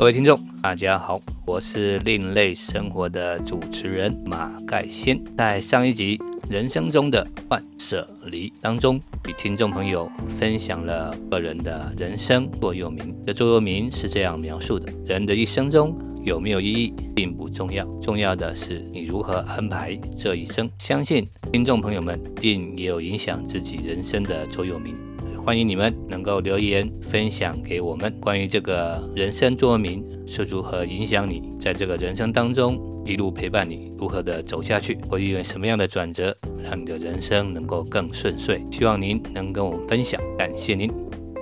各位听众，大家好，我是另类生活的主持人马盖先。在上一集《人生中的断舍离》当中，与听众朋友分享了个人的人生座右铭。这座右铭是这样描述的：人的一生中有没有意义并不重要，重要的是你如何安排这一生。相信听众朋友们定也有影响自己人生的座右铭。欢迎你们能够留言分享给我们，关于这个人生座右铭是如何影响你，在这个人生当中一路陪伴你如何的走下去，或因为什么样的转折让你的人生能够更顺遂。希望您能跟我们分享，感谢您。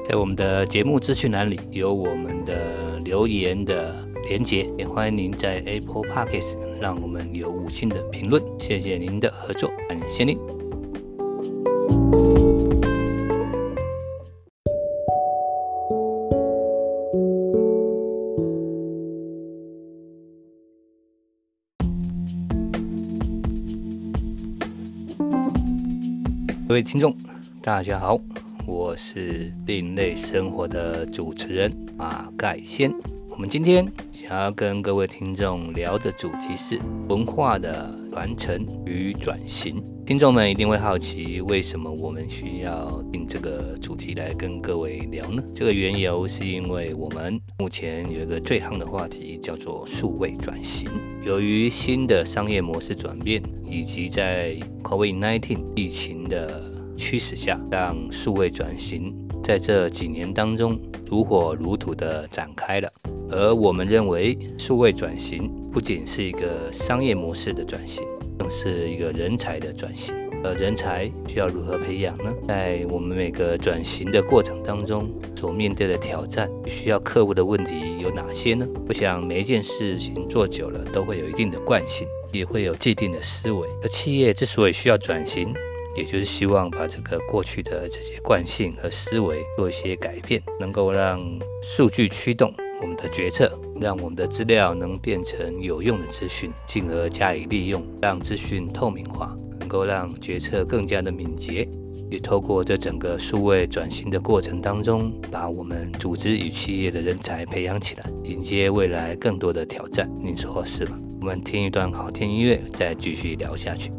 在我们的节目资讯栏里有我们的留言的连接，也欢迎您在 Apple Podcast 让我们有五星的评论。谢谢您的合作，感谢您。各位听众，大家好，我是另类生活的主持人马盖先。我们今天想要跟各位听众聊的主题是文化的传承与转型。听众们一定会好奇，为什么我们需要定这个主题来跟各位聊呢？这个缘由是因为我们目前有一个最夯的话题，叫做数位转型。由于新的商业模式转变，以及在 COVID-19 疫情的驱使下，让数位转型在这几年当中如火如荼地展开了。而我们认为，数位转型不仅是一个商业模式的转型，更是一个人才的转型。而人才需要如何培养呢？在我们每个转型的过程当中，所面对的挑战、需要克服的问题有哪些呢？我想每一件事情做久了，都会有一定的惯性，也会有既定的思维。而企业之所以需要转型，也就是希望把这个过去的这些惯性和思维做一些改变，能够让数据驱动我们的决策，让我们的资料能变成有用的资讯，进而加以利用，让资讯透明化。能够让决策更加的敏捷，也透过这整个数位转型的过程当中，把我们组织与企业的人才培养起来，迎接未来更多的挑战。您说是吗？我们听一段好听音乐，再继续聊下去。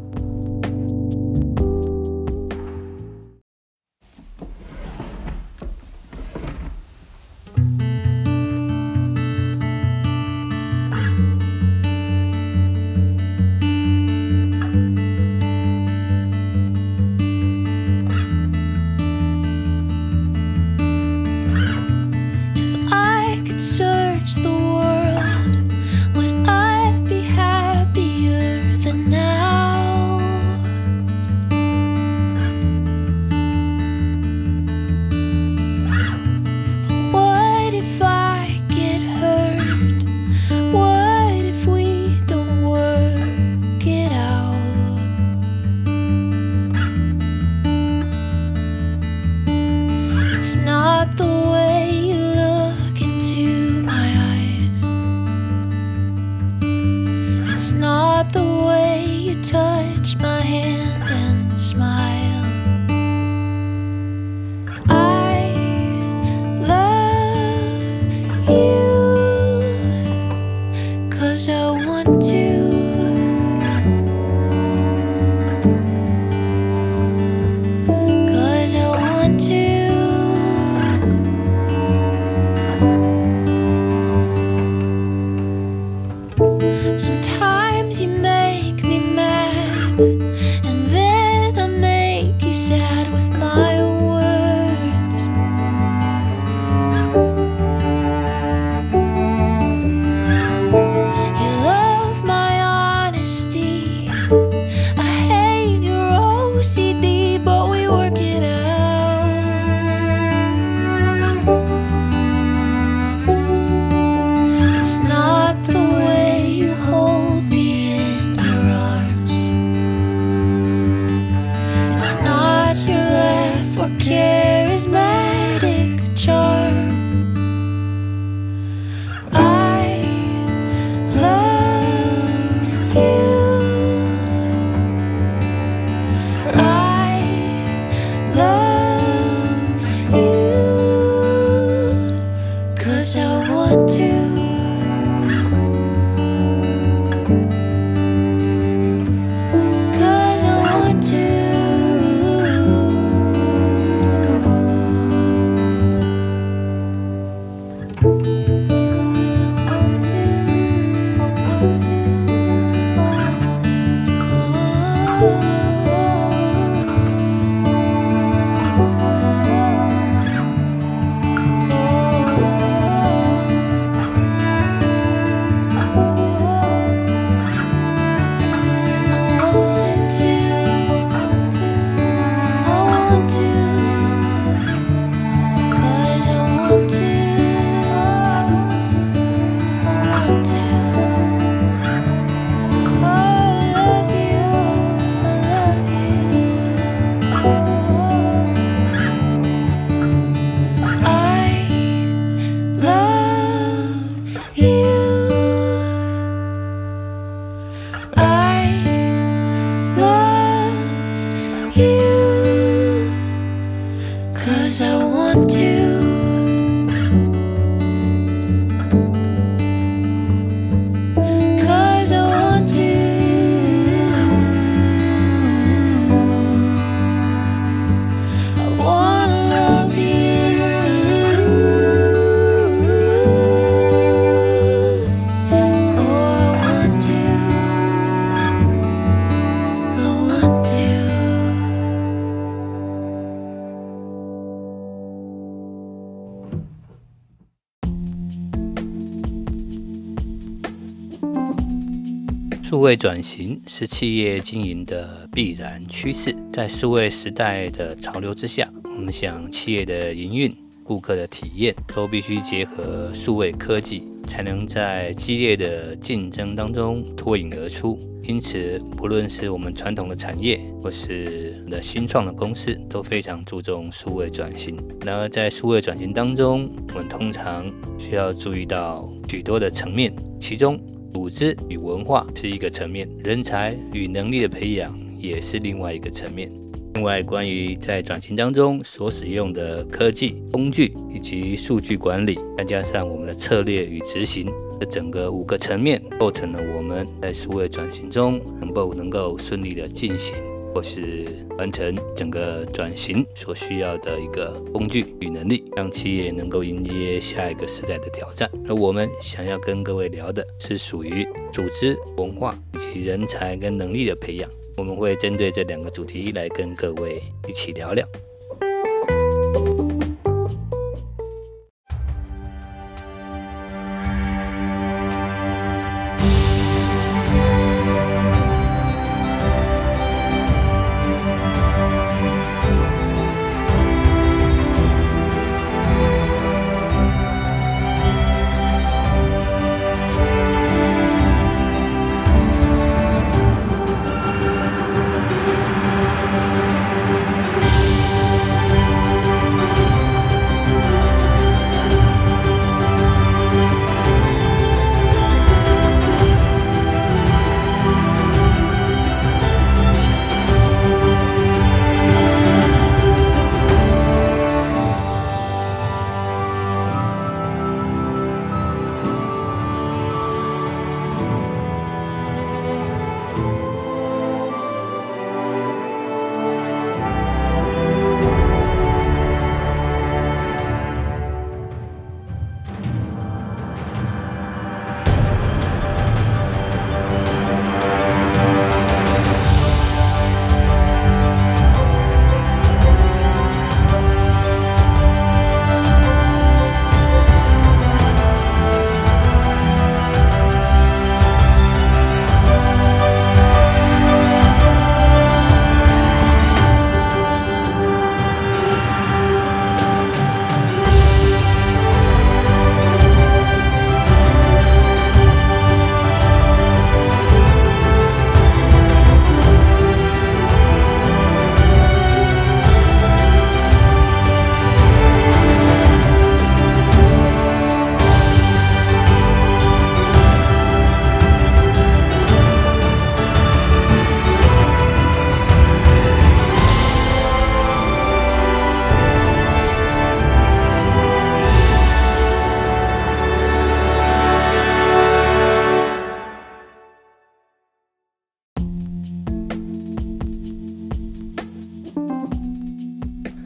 数位转型是企业经营的必然趋势，在数位时代的潮流之下，我们想企业的营运、顾客的体验都必须结合数位科技，才能在激烈的竞争当中脱颖而出。因此，不论是我们传统的产业，或是的新创的公司，都非常注重数位转型。然而，在数位转型当中，我们通常需要注意到许多的层面，其中组织与文化是一个层面，人才与能力的培养也是另外一个层面。另外，关于在转型当中所使用的科技工具以及数据管理，再加上我们的策略与执行。这整个五个层面构成了我们在数位转型中能够能够顺利的进行，或是完成整个转型所需要的一个工具与能力，让企业能够迎接下一个时代的挑战。而我们想要跟各位聊的是属于组织文化以及人才跟能力的培养，我们会针对这两个主题来跟各位一起聊聊。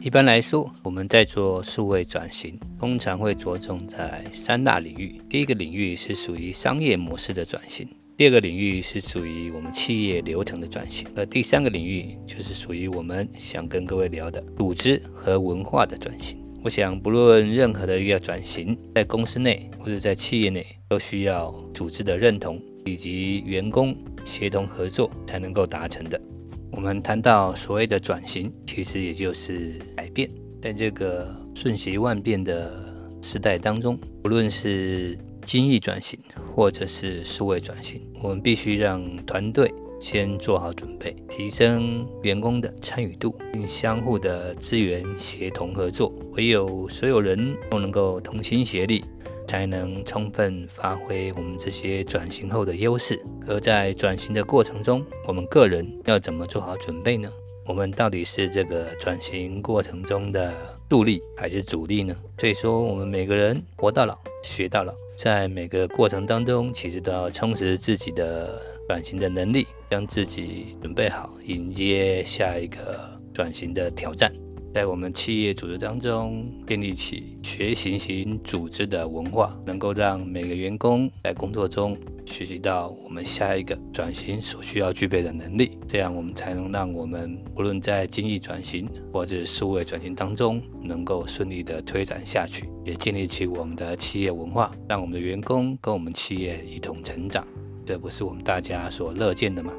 一般来说，我们在做数位转型，通常会着重在三大领域。第一个领域是属于商业模式的转型，第二个领域是属于我们企业流程的转型，而第三个领域就是属于我们想跟各位聊的组织和文化的转型。我想，不论任何的一个转型，在公司内或者在企业内，都需要组织的认同以及员工协同合作才能够达成的。我们谈到所谓的转型，其实也就是改变。在这个瞬息万变的时代当中，无论是精益转型，或者是数位转型，我们必须让团队先做好准备，提升员工的参与度，并相互的资源协同合作。唯有所有人都能够同心协力。才能充分发挥我们这些转型后的优势。而在转型的过程中，我们个人要怎么做好准备呢？我们到底是这个转型过程中的助力还是主力呢？所以说，我们每个人活到老学到老，在每个过程当中，其实都要充实自己的转型的能力，将自己准备好，迎接下一个转型的挑战。在我们企业组织当中建立起学习型组织的文化，能够让每个员工在工作中学习到我们下一个转型所需要具备的能力，这样我们才能让我们无论在经济转型或者数位转型当中能够顺利的推展下去，也建立起我们的企业文化，让我们的员工跟我们企业一同成长。这不是我们大家所乐见的吗？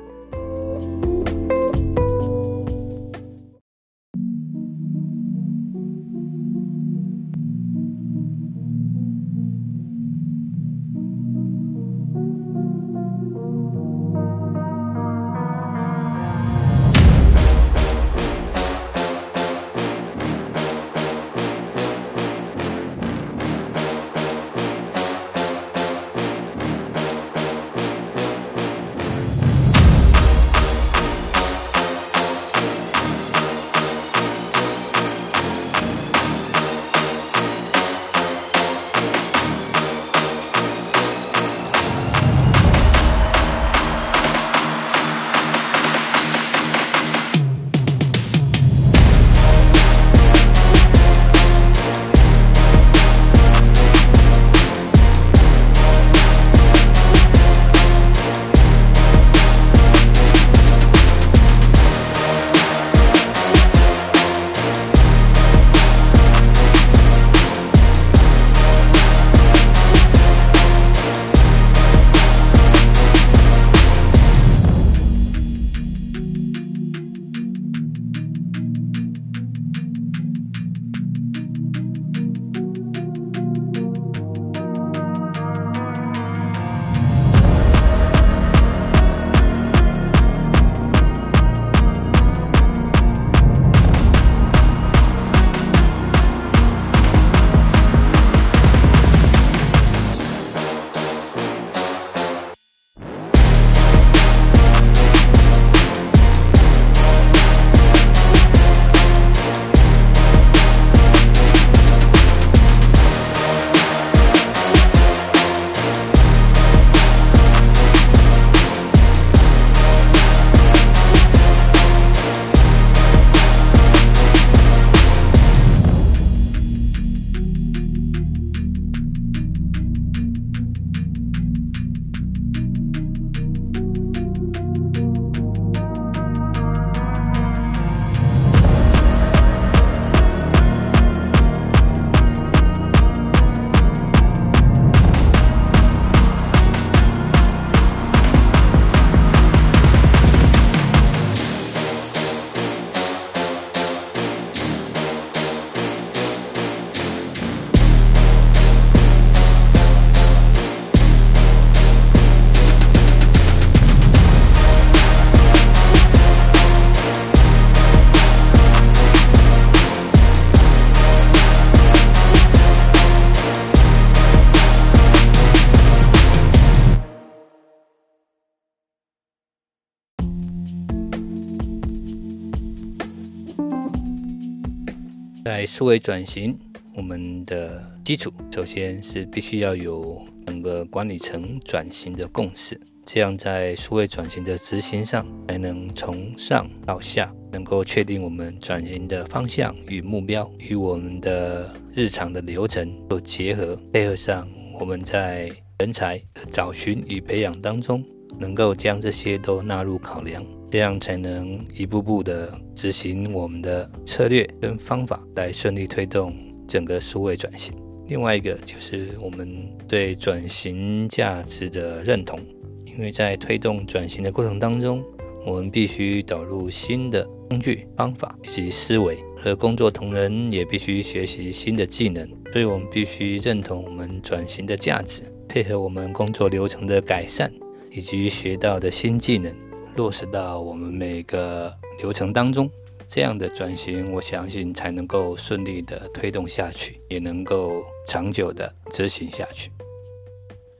在数位转型，我们的基础首先是必须要有整个管理层转型的共识，这样在数位转型的执行上，才能从上到下能够确定我们转型的方向与目标，与我们的日常的流程做结合，配合上我们在人才的找寻与培养当中，能够将这些都纳入考量。这样才能一步步的执行我们的策略跟方法，来顺利推动整个数位转型。另外一个就是我们对转型价值的认同，因为在推动转型的过程当中，我们必须导入新的工具、方法以及思维，和工作同仁也必须学习新的技能，所以我们必须认同我们转型的价值，配合我们工作流程的改善以及学到的新技能。落实到我们每个流程当中，这样的转型，我相信才能够顺利的推动下去，也能够长久的执行下去。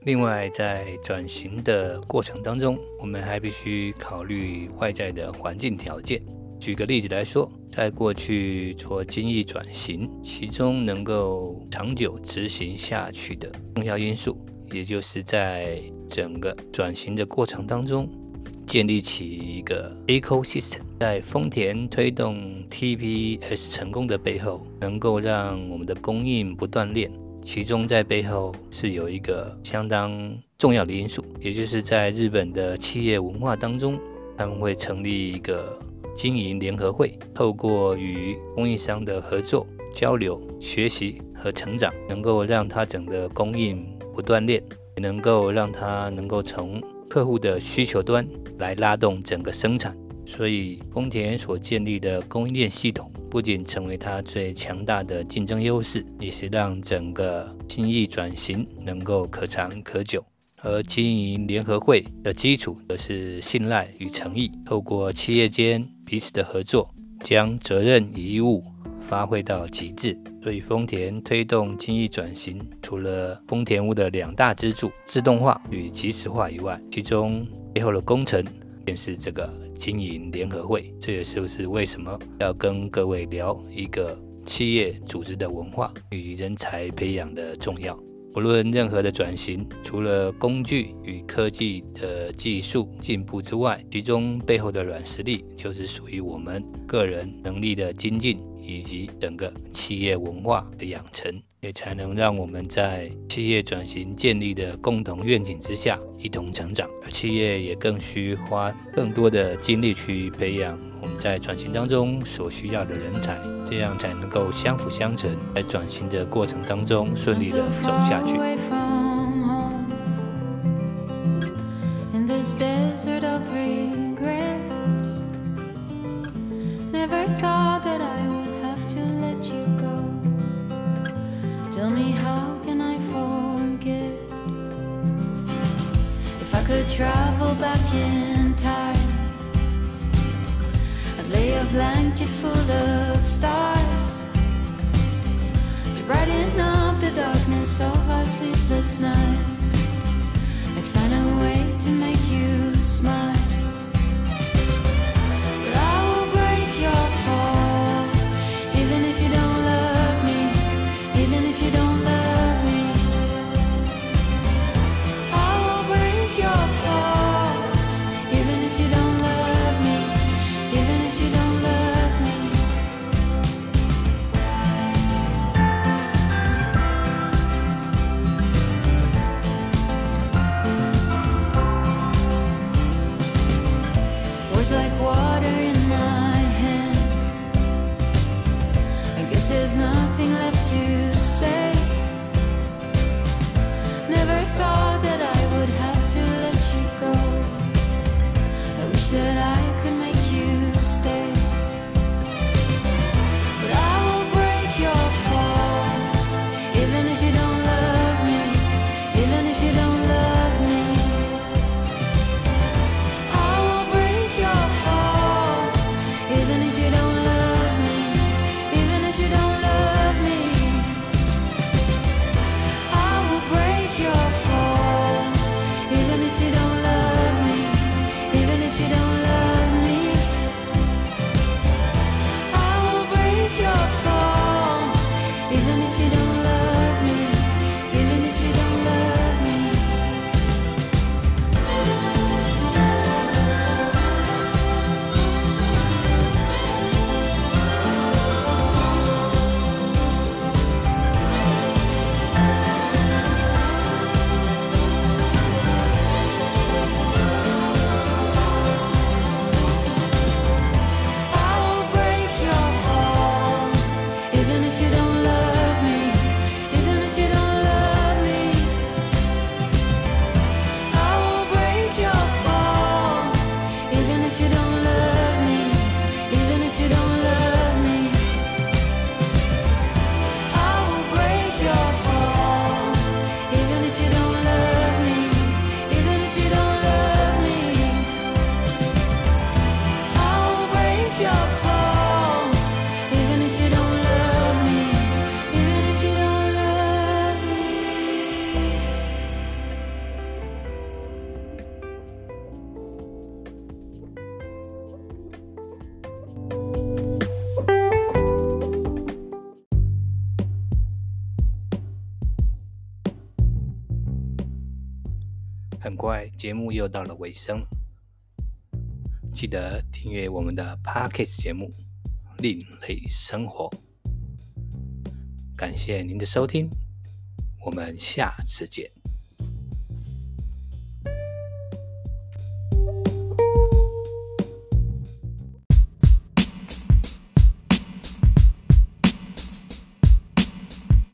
另外，在转型的过程当中，我们还必须考虑外在的环境条件。举个例子来说，在过去做精益转型，其中能够长久执行下去的重要因素，也就是在整个转型的过程当中。建立起一个 ecosystem，在丰田推动 TPS 成功的背后，能够让我们的供应不断链。其中在背后是有一个相当重要的因素，也就是在日本的企业文化当中，他们会成立一个经营联合会，透过与供应商的合作、交流、学习和成长，能够让它整个供应不断链，也能够让它能够从客户的需求端来拉动整个生产。所以，丰田所建立的供应链系统，不仅成为它最强大的竞争优势，也是让整个精益转型能够可长可久。而经营联合会的基础，则是信赖与诚意。透过企业间彼此的合作，将责任与义务发挥到极致。所以，丰田推动精益转型，除了丰田屋的两大支柱——自动化与即时化以外，其中背后的工程便是这个经营联合会。这也就是为什么要跟各位聊一个企业组织的文化与人才培养的重要。无论任何的转型，除了工具与科技的技术进步之外，其中背后的软实力就是属于我们个人能力的精进，以及整个企业文化的养成，也才能让我们在企业转型建立的共同愿景之下一同成长。而企业也更需花更多的精力去培养我们在转型当中所需要的人才。这样才能够相辅相成，在转型的过程当中顺利的走下去。Blanket full of stars to brighten up the darkness of our sleepless nights. 很快，节目又到了尾声，记得订阅我们的 Podcast 节目《另类生活》。感谢您的收听，我们下次见。